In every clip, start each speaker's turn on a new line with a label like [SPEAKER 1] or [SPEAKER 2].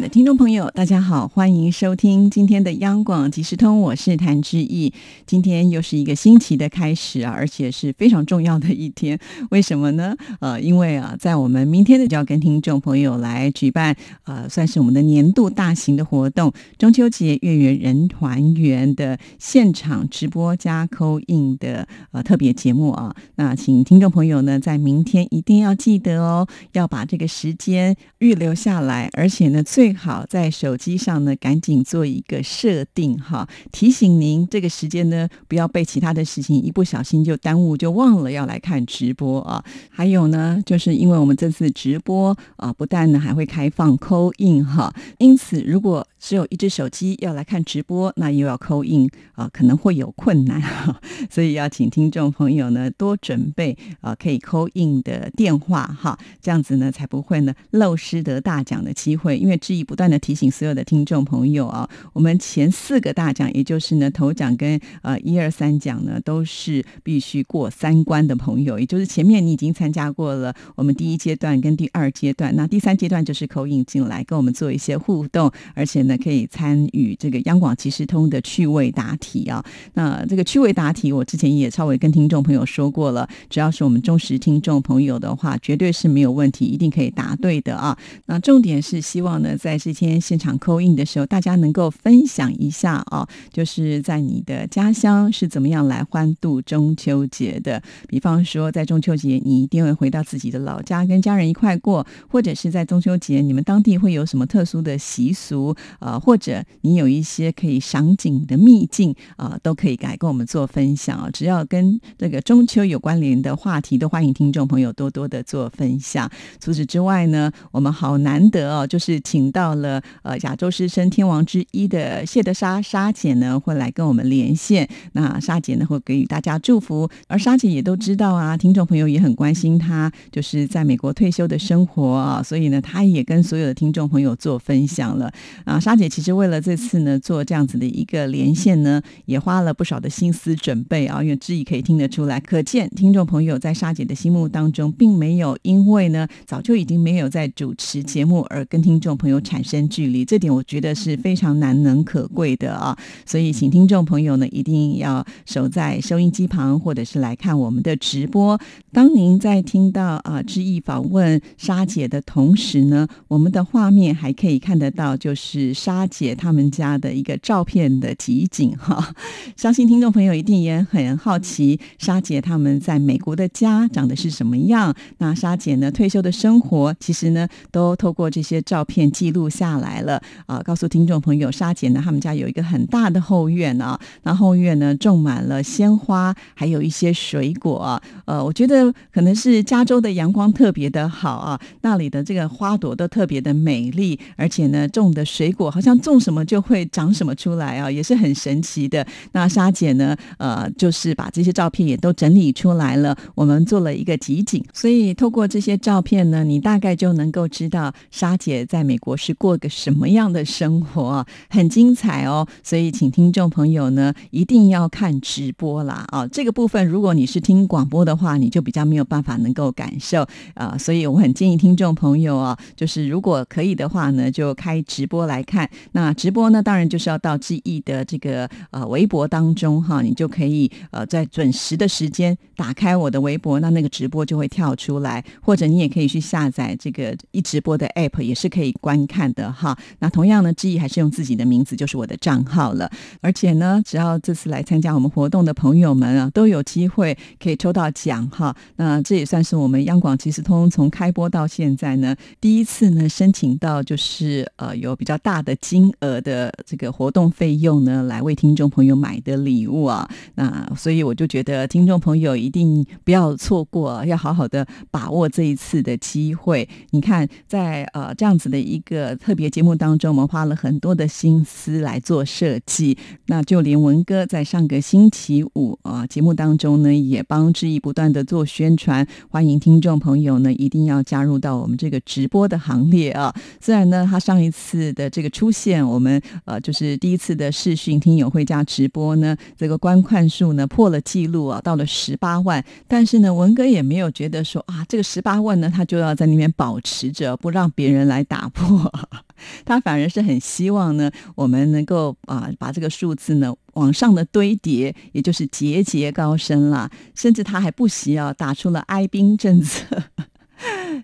[SPEAKER 1] 的听众朋友，大家好，欢迎收听今天的央广即时通，我是谭志毅。今天又是一个新奇的开始啊，而且是非常重要的一天。为什么呢？呃，因为啊，在我们明天呢就要跟听众朋友来举办呃，算是我们的年度大型的活动——中秋节月圆人团圆的现场直播加扣印的呃特别节目啊。那请听众朋友呢，在明天一定要记得哦，要把这个时间预留下来，而且呢。最最好在手机上呢，赶紧做一个设定哈，提醒您这个时间呢，不要被其他的事情一不小心就耽误，就忘了要来看直播啊。还有呢，就是因为我们这次直播啊，不但呢还会开放扣印哈，因此如果只有一只手机要来看直播，那又要扣印啊，可能会有困难哈。所以要请听众朋友呢多准备啊，可以扣印的电话哈，这样子呢才不会呢漏失得大奖的机会，因为。志毅不断的提醒所有的听众朋友啊，我们前四个大奖，也就是呢头奖跟呃一二三奖呢，都是必须过三关的朋友，也就是前面你已经参加过了我们第一阶段跟第二阶段，那第三阶段就是口引进来跟我们做一些互动，而且呢可以参与这个央广即时通的趣味答题啊。那这个趣味答题，我之前也稍微跟听众朋友说过了，只要是我们忠实听众朋友的话，绝对是没有问题，一定可以答对的啊。那重点是希望呢。在这天现场扣印的时候，大家能够分享一下啊，就是在你的家乡是怎么样来欢度中秋节的。比方说，在中秋节，你一定会回到自己的老家，跟家人一块过；或者是在中秋节，你们当地会有什么特殊的习俗啊？或者你有一些可以赏景的秘境啊，都可以来跟我们做分享啊。只要跟这个中秋有关联的话题，都欢迎听众朋友多多的做分享。除此之外呢，我们好难得哦，就是请。到了呃亚洲狮身天王之一的谢德莎莎姐呢，会来跟我们连线。那莎姐呢会给予大家祝福，而莎姐也都知道啊，听众朋友也很关心她，就是在美国退休的生活啊，所以呢，她也跟所有的听众朋友做分享了。啊，莎姐其实为了这次呢做这样子的一个连线呢，也花了不少的心思准备啊，因为志毅可以听得出来，可见听众朋友在莎姐的心目当中，并没有因为呢早就已经没有在主持节目而跟听众朋友。有产生距离，这点我觉得是非常难能可贵的啊！所以，请听众朋友呢一定要守在收音机旁，或者是来看我们的直播。当您在听到啊志毅访问沙姐的同时呢，我们的画面还可以看得到，就是沙姐他们家的一个照片的集锦哈。相信听众朋友一定也很好奇，沙姐他们在美国的家长得是什么样？那沙姐呢退休的生活，其实呢都透过这些照片。记录下来了啊！告诉听众朋友，沙姐呢，他们家有一个很大的后院啊，那后院呢种满了鲜花，还有一些水果。呃，我觉得可能是加州的阳光特别的好啊，那里的这个花朵都特别的美丽，而且呢，种的水果好像种什么就会长什么出来啊，也是很神奇的。那沙姐呢，呃，就是把这些照片也都整理出来了，我们做了一个集锦，所以透过这些照片呢，你大概就能够知道沙姐在美国。我是过个什么样的生活，很精彩哦！所以请听众朋友呢一定要看直播啦啊！这个部分如果你是听广播的话，你就比较没有办法能够感受啊，所以我很建议听众朋友啊，就是如果可以的话呢，就开直播来看。那直播呢，当然就是要到记忆的这个呃微博当中哈，你就可以呃在准时的时间打开我的微博，那那个直播就会跳出来，或者你也可以去下载这个一直播的 app，也是可以关。看的哈，那同样呢，志毅还是用自己的名字，就是我的账号了。而且呢，只要这次来参加我们活动的朋友们啊，都有机会可以抽到奖哈。那这也算是我们央广即时通从开播到现在呢，第一次呢申请到就是呃有比较大的金额的这个活动费用呢，来为听众朋友买的礼物啊。那所以我就觉得听众朋友一定不要错过，要好好的把握这一次的机会。你看，在呃这样子的一个个特别节目当中，我们花了很多的心思来做设计。那就连文哥在上个星期五啊节目当中呢，也帮志毅不断的做宣传，欢迎听众朋友呢一定要加入到我们这个直播的行列啊。虽然呢，他上一次的这个出现，我们呃就是第一次的视讯听友会加直播呢，这个观看数呢破了记录啊，到了十八万。但是呢，文哥也没有觉得说啊，这个十八万呢，他就要在那边保持着，不让别人来打破。他反而是很希望呢，我们能够啊，把这个数字呢往上的堆叠，也就是节节高升啦。甚至他还不惜啊，打出了哀兵政策。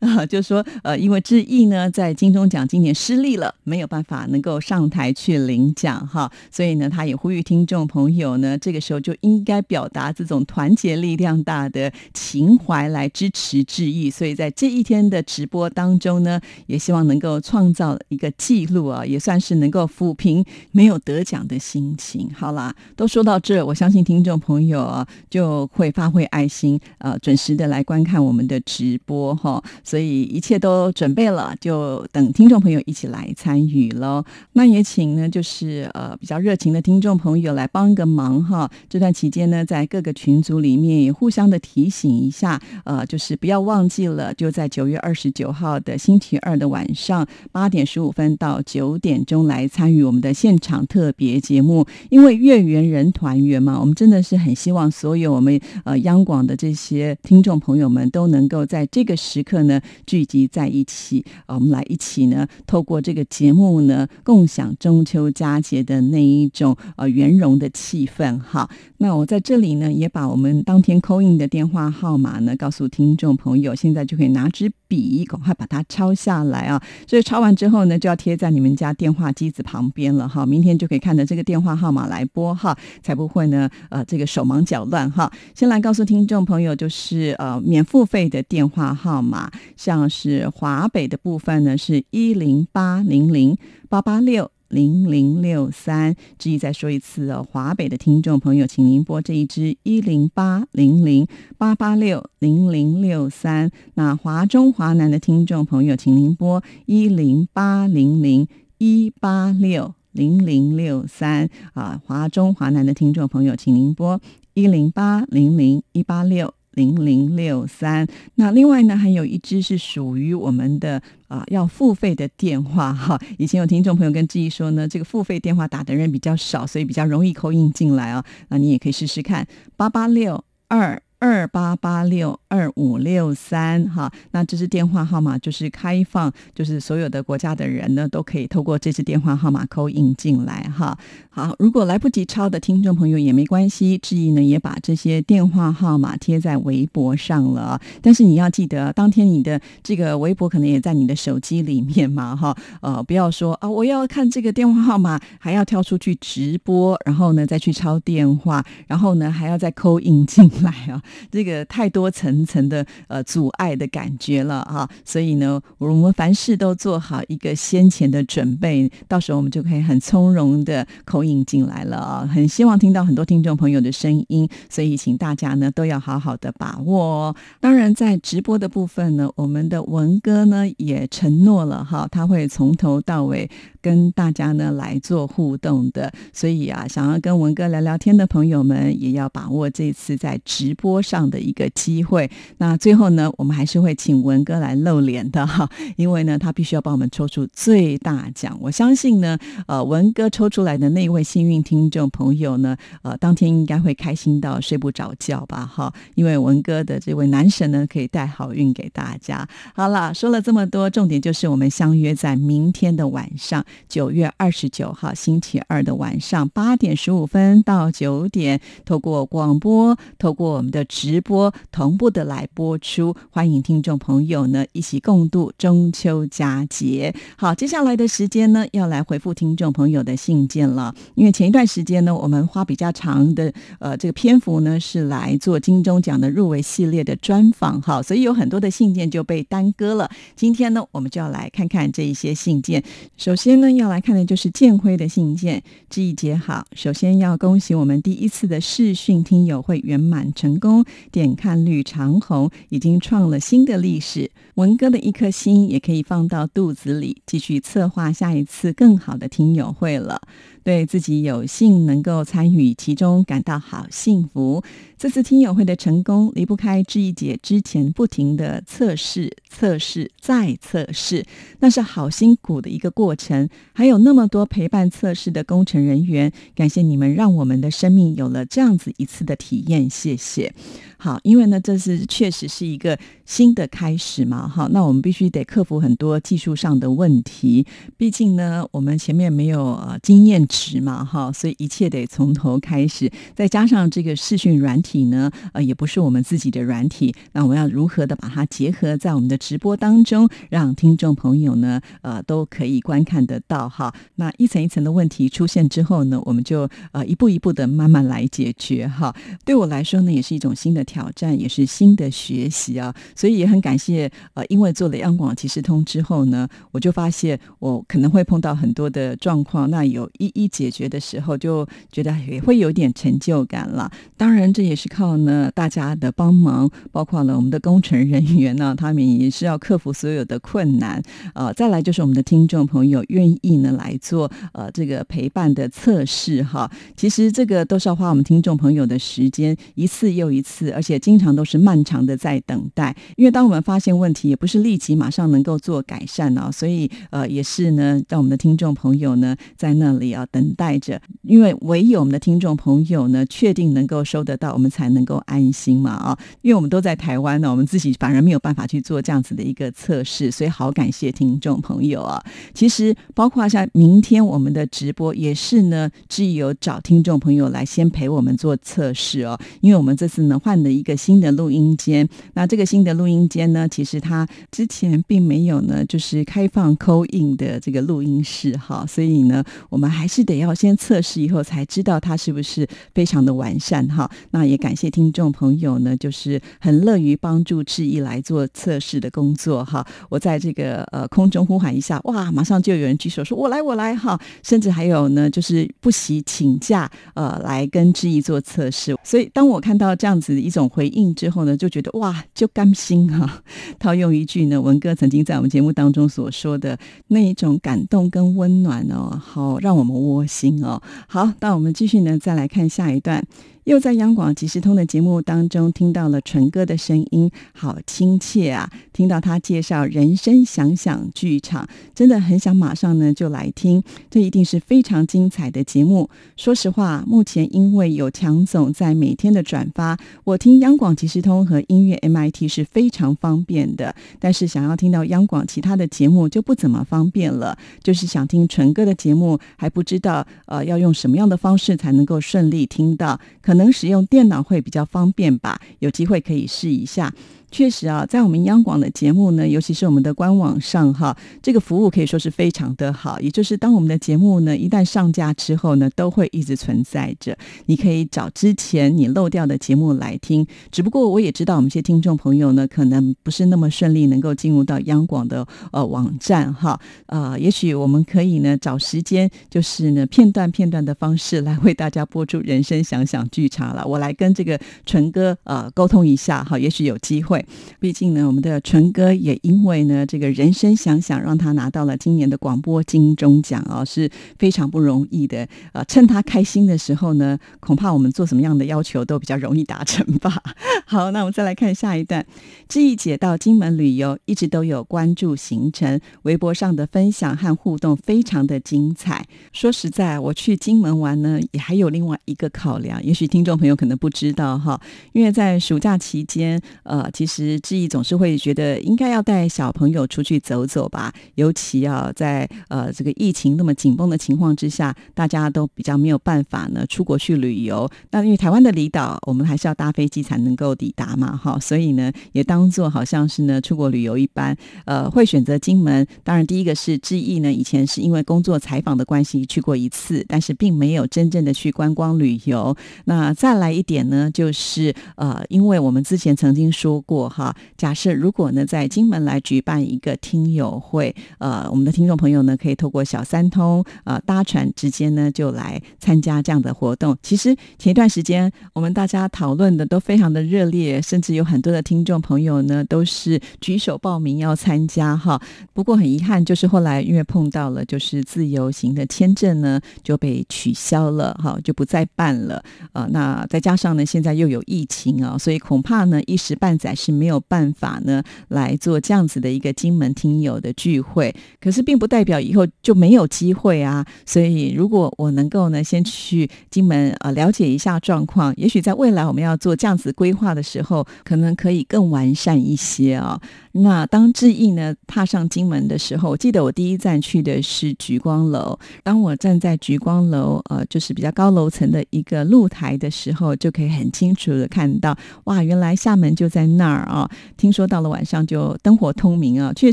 [SPEAKER 1] 啊，就说呃，因为志毅呢在金钟奖今年失利了，没有办法能够上台去领奖哈，所以呢，他也呼吁听众朋友呢，这个时候就应该表达这种团结力量大的情怀来支持志毅。所以在这一天的直播当中呢，也希望能够创造一个记录啊，也算是能够抚平没有得奖的心情。好啦，都说到这，我相信听众朋友啊就会发挥爱心，呃，准时的来观看我们的直播哈。所以一切都准备了，就等听众朋友一起来参与喽。那也请呢，就是呃比较热情的听众朋友来帮个忙哈。这段期间呢，在各个群组里面也互相的提醒一下，呃，就是不要忘记了，就在九月二十九号的星期二的晚上八点十五分到九点钟来参与我们的现场特别节目。因为月圆人团圆嘛，我们真的是很希望所有我们呃央广的这些听众朋友们都能够在这个时刻呢。聚集在一起啊，我们来一起呢，透过这个节目呢，共享中秋佳节的那一种呃圆融的气氛。哈，那我在这里呢，也把我们当天扣印的电话号码呢，告诉听众朋友，现在就可以拿支笔，赶快把它抄下来啊！所以抄完之后呢，就要贴在你们家电话机子旁边了哈。明天就可以看着这个电话号码来拨哈，才不会呢呃这个手忙脚乱哈。先来告诉听众朋友，就是呃免付费的电话号码。像是华北的部分呢，是一零八零零八八六零零六三。至于再说一次哦，华北的听众朋友，请您拨这一支一零八零零八八六零零六三。那华中华南的听众朋友，请您拨一零八零零一八六零零六三。啊，华中华南的听众朋友，请您拨一零八零零一八六。零零六三，那另外呢，还有一支是属于我们的啊要付费的电话哈。以前有听众朋友跟志毅说呢，这个付费电话打的人比较少，所以比较容易扣印进来啊。那你也可以试试看八八六二。二八八六二五六三，哈，那这支电话号码就是开放，就是所有的国家的人呢都可以透过这支电话号码扣印进来，哈。好，如果来不及抄的听众朋友也没关系，志毅呢也把这些电话号码贴在微博上了。但是你要记得，当天你的这个微博可能也在你的手机里面嘛，哈，呃，不要说啊，我要看这个电话号码，还要跳出去直播，然后呢再去抄电话，然后呢还要再扣印进来啊。这个太多层层的呃阻碍的感觉了哈，所以呢，我们凡事都做好一个先前的准备，到时候我们就可以很从容的口引进来了啊。很希望听到很多听众朋友的声音，所以请大家呢都要好好的把握哦。当然，在直播的部分呢，我们的文哥呢也承诺了哈，他会从头到尾跟大家呢来做互动的。所以啊，想要跟文哥聊聊天的朋友们，也要把握这次在直播。上的一个机会，那最后呢，我们还是会请文哥来露脸的哈，因为呢，他必须要帮我们抽出最大奖。我相信呢，呃，文哥抽出来的那位幸运听众朋友呢，呃，当天应该会开心到睡不着觉吧哈，因为文哥的这位男神呢，可以带好运给大家。好了，说了这么多，重点就是我们相约在明天的晚上，九月二十九号星期二的晚上八点十五分到九点，透过广播，透过我们的。直播同步的来播出，欢迎听众朋友呢一起共度中秋佳节。好，接下来的时间呢要来回复听众朋友的信件了。因为前一段时间呢，我们花比较长的呃这个篇幅呢是来做金钟奖的入围系列的专访，哈，所以有很多的信件就被耽搁了。今天呢，我们就要来看看这一些信件。首先呢呢要来看的就是建辉的信件，志毅姐好，首先要恭喜我们第一次的视讯听友会圆满成功，点看率长虹，已经创了新的历史。文哥的一颗心也可以放到肚子里，继续策划下一次更好的听友会了。对自己有幸能够参与其中，感到好幸福。这次听友会的成功，离不开志毅姐之前不停的测试、测试再测试，那是好辛苦的一个过程。还有那么多陪伴测试的工程人员，感谢你们，让我们的生命有了这样子一次的体验。谢谢。好，因为呢，这是确实是一个新的开始嘛，哈，那我们必须得克服很多技术上的问题。毕竟呢，我们前面没有呃经验值嘛，哈，所以一切得从头开始。再加上这个视讯软体呢，呃，也不是我们自己的软体，那我们要如何的把它结合在我们的直播当中，让听众朋友呢，呃，都可以观看得到哈。那一层一层的问题出现之后呢，我们就呃一步一步的慢慢来解决哈。对我来说呢，也是一种新的。挑战也是新的学习啊，所以也很感谢呃，因为做了央广即时通之后呢，我就发现我可能会碰到很多的状况，那有一一解决的时候，就觉得也会有点成就感了。当然，这也是靠呢大家的帮忙，包括了我们的工程人员呢，他们也是要克服所有的困难。呃，再来就是我们的听众朋友愿意呢来做呃这个陪伴的测试哈。其实这个都是要花我们听众朋友的时间，一次又一次。而且经常都是漫长的在等待，因为当我们发现问题，也不是立即马上能够做改善哦，所以呃也是呢，让我们的听众朋友呢在那里啊等待着，因为唯有我们的听众朋友呢确定能够收得到，我们才能够安心嘛啊，因为我们都在台湾呢，我们自己反而没有办法去做这样子的一个测试，所以好感谢听众朋友啊。其实包括像明天我们的直播也是呢，只有找听众朋友来先陪我们做测试哦，因为我们这次呢换。一个新的录音间，那这个新的录音间呢，其实它之前并没有呢，就是开放扣印的这个录音室哈，所以呢，我们还是得要先测试以后才知道它是不是非常的完善哈。那也感谢听众朋友呢，就是很乐于帮助志毅来做测试的工作哈。我在这个呃空中呼喊一下，哇，马上就有人举手说我来我来哈，甚至还有呢，就是不惜请假呃来跟志毅做测试。所以当我看到这样子的一种回应之后呢，就觉得哇，就甘心哈。套用一句呢，文哥曾经在我们节目当中所说的那一种感动跟温暖哦，好让我们窝心哦。好，那我们继续呢，再来看下一段。又在央广即时通的节目当中听到了纯哥的声音，好亲切啊！听到他介绍人生想想剧场，真的很想马上呢就来听，这一定是非常精彩的节目。说实话，目前因为有强总在每天的转发，我听央广即时通和音乐 MIT 是非常方便的。但是想要听到央广其他的节目就不怎么方便了，就是想听纯哥的节目，还不知道呃要用什么样的方式才能够顺利听到，可。能使用电脑会比较方便吧？有机会可以试一下。确实啊，在我们央广的节目呢，尤其是我们的官网上哈，这个服务可以说是非常的好。也就是当我们的节目呢一旦上架之后呢，都会一直存在着。你可以找之前你漏掉的节目来听。只不过我也知道，我们一些听众朋友呢，可能不是那么顺利能够进入到央广的呃网站哈。呃，也许我们可以呢找时间，就是呢片段片段的方式来为大家播出《人生想想剧场》了。我来跟这个纯哥呃沟通一下哈，也许有机会。毕竟呢，我们的纯哥也因为呢这个人生想想，让他拿到了今年的广播金钟奖啊，是非常不容易的。呃，趁他开心的时候呢，恐怕我们做什么样的要求都比较容易达成吧。好，那我们再来看下一段。志毅姐到金门旅游，一直都有关注行程，微博上的分享和互动非常的精彩。说实在，我去金门玩呢，也还有另外一个考量，也许听众朋友可能不知道哈，因为在暑假期间，呃，其实。志毅总是会觉得应该要带小朋友出去走走吧，尤其要在呃这个疫情那么紧绷的情况之下，大家都比较没有办法呢出国去旅游。那因为台湾的离岛，我们还是要搭飞机才能够抵达嘛，哈，所以呢也当做好像是呢出国旅游一般，呃，会选择金门。当然，第一个是志毅呢，以前是因为工作采访的关系去过一次，但是并没有真正的去观光旅游。那再来一点呢，就是呃，因为我们之前曾经说过。哈，假设如果呢在金门来举办一个听友会，呃，我们的听众朋友呢可以透过小三通呃搭船直接呢就来参加这样的活动。其实前一段时间我们大家讨论的都非常的热烈，甚至有很多的听众朋友呢都是举手报名要参加哈。不过很遗憾，就是后来因为碰到了就是自由行的签证呢就被取消了哈，就不再办了。呃，那再加上呢现在又有疫情啊，所以恐怕呢一时半载是没有办法呢来做这样子的一个金门听友的聚会。可是并不代表以后就没有机会啊。所以如果我能够呢先去金门呃了解一下状况，也许在未来我们要做这样子规划的时候，可能可以更完善一些啊。那当志毅呢踏上金门的时候，我记得我第一站去的是橘光楼。当我站在橘光楼，呃，就是比较高楼层的一个露台的时候，就可以很清楚的看到，哇，原来厦门就在那儿啊！听说到了晚上就灯火通明啊。确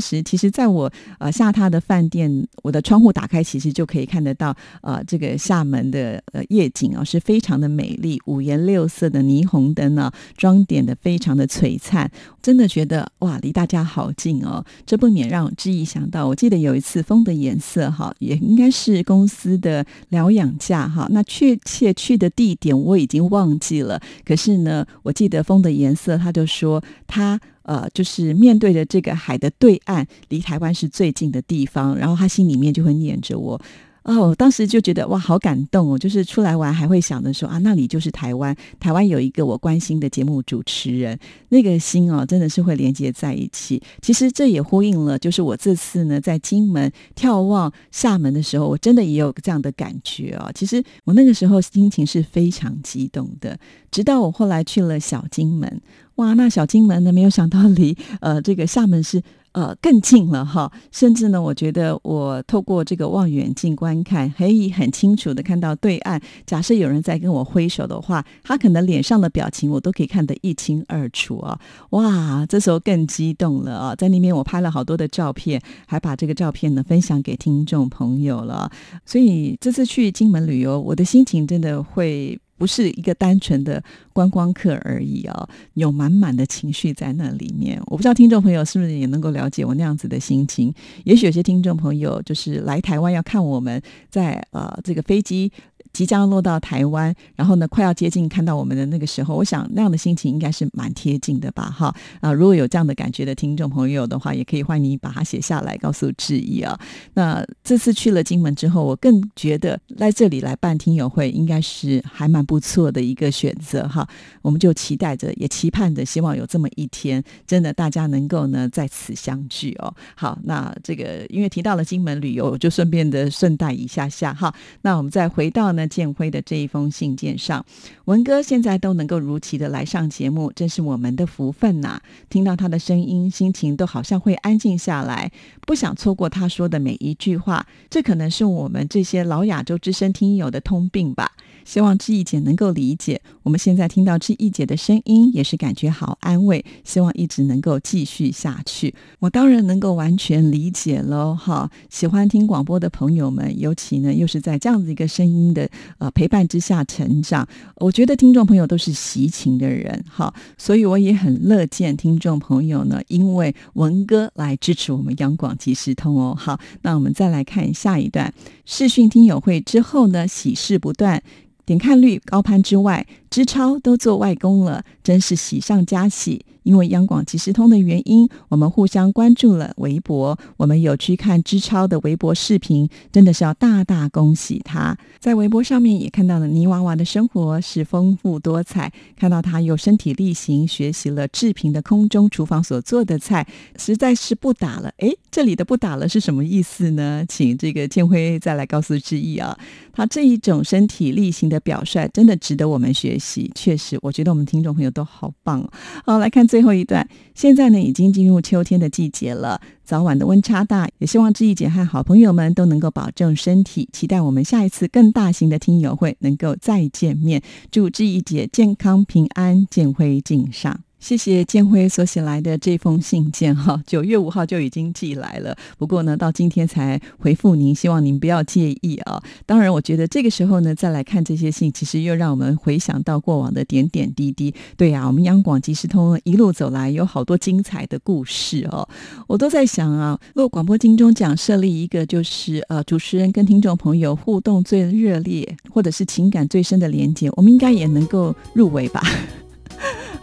[SPEAKER 1] 实，其实在我呃下榻的饭店，我的窗户打开，其实就可以看得到，呃，这个厦门的呃夜景啊，是非常的美丽，五颜六色的霓虹灯呢，装点的非常的璀璨，真的觉得哇，离大家。家好近哦，这不免让知意想到。我记得有一次风的颜色哈，也应该是公司的疗养假哈。那确切去的地点我已经忘记了，可是呢，我记得风的颜色，他就说他呃，就是面对着这个海的对岸，离台湾是最近的地方，然后他心里面就会念着我。哦，当时就觉得哇，好感动哦！就是出来玩还会想着说啊，那里就是台湾，台湾有一个我关心的节目主持人，那个心哦，真的是会连接在一起。其实这也呼应了，就是我这次呢在金门眺望厦门的时候，我真的也有这样的感觉哦。其实我那个时候心情是非常激动的，直到我后来去了小金门，哇，那小金门呢，没有想到离呃这个厦门是。呃，更近了哈，甚至呢，我觉得我透过这个望远镜观看，可以很清楚的看到对岸。假设有人在跟我挥手的话，他可能脸上的表情我都可以看得一清二楚啊！哇，这时候更激动了啊！在那边我拍了好多的照片，还把这个照片呢分享给听众朋友了。所以这次去金门旅游，我的心情真的会。不是一个单纯的观光客而已哦，有满满的情绪在那里面。我不知道听众朋友是不是也能够了解我那样子的心情。也许有些听众朋友就是来台湾要看我们在呃这个飞机。即将落到台湾，然后呢，快要接近看到我们的那个时候，我想那样的心情应该是蛮贴近的吧，哈啊！如果有这样的感觉的听众朋友的话，也可以欢迎你把它写下来，告诉志毅啊。那这次去了金门之后，我更觉得在这里来办听友会应该是还蛮不错的一个选择哈。我们就期待着，也期盼着，希望有这么一天，真的大家能够呢在此相聚哦。好，那这个因为提到了金门旅游，就顺便的顺带一下下哈。那我们再回到呢。建辉的这一封信件上，文哥现在都能够如期的来上节目，真是我们的福分呐！听到他的声音，心情都好像会安静下来，不想错过他说的每一句话。这可能是我们这些老亚洲之声听友的通病吧。希望志毅姐能够理解，我们现在听到志毅姐的声音，也是感觉好安慰。希望一直能够继续下去。我当然能够完全理解喽，哈！喜欢听广播的朋友们，尤其呢又是在这样子一个声音的呃陪伴之下成长，我觉得听众朋友都是习情的人，哈，所以我也很乐见听众朋友呢，因为文哥来支持我们央广即时通哦。好，那我们再来看下一段视讯听友会之后呢，喜事不断。点看率高攀之外，知超都做外公了，真是喜上加喜。因为央广即时通的原因，我们互相关注了微博。我们有去看知超的微博视频，真的是要大大恭喜他。在微博上面也看到了泥娃娃的生活是丰富多彩，看到他又身体力行学习了志平的空中厨房所做的菜，实在是不打了。诶，这里的不打了是什么意思呢？请这个建辉再来告诉志毅啊。他这一种身体力行的表率，真的值得我们学习。确实，我觉得我们听众朋友都好棒。好，来看。最后一段，现在呢已经进入秋天的季节了，早晚的温差大，也希望志毅姐和好朋友们都能够保重身体，期待我们下一次更大型的听友会能够再见面。祝志毅姐健康平安，见辉敬上。谢谢建辉所写来的这封信件哈，九月五号就已经寄来了，不过呢，到今天才回复您，希望您不要介意啊。当然，我觉得这个时候呢，再来看这些信，其实又让我们回想到过往的点点滴滴。对呀，我们央广即时通一路走来，有好多精彩的故事哦。我都在想啊，如果广播金钟奖设立一个，就是呃，主持人跟听众朋友互动最热烈，或者是情感最深的连接，我们应该也能够入围吧。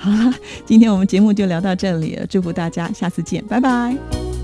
[SPEAKER 1] 好了，今天我们节目就聊到这里，祝福大家，下次见，拜拜。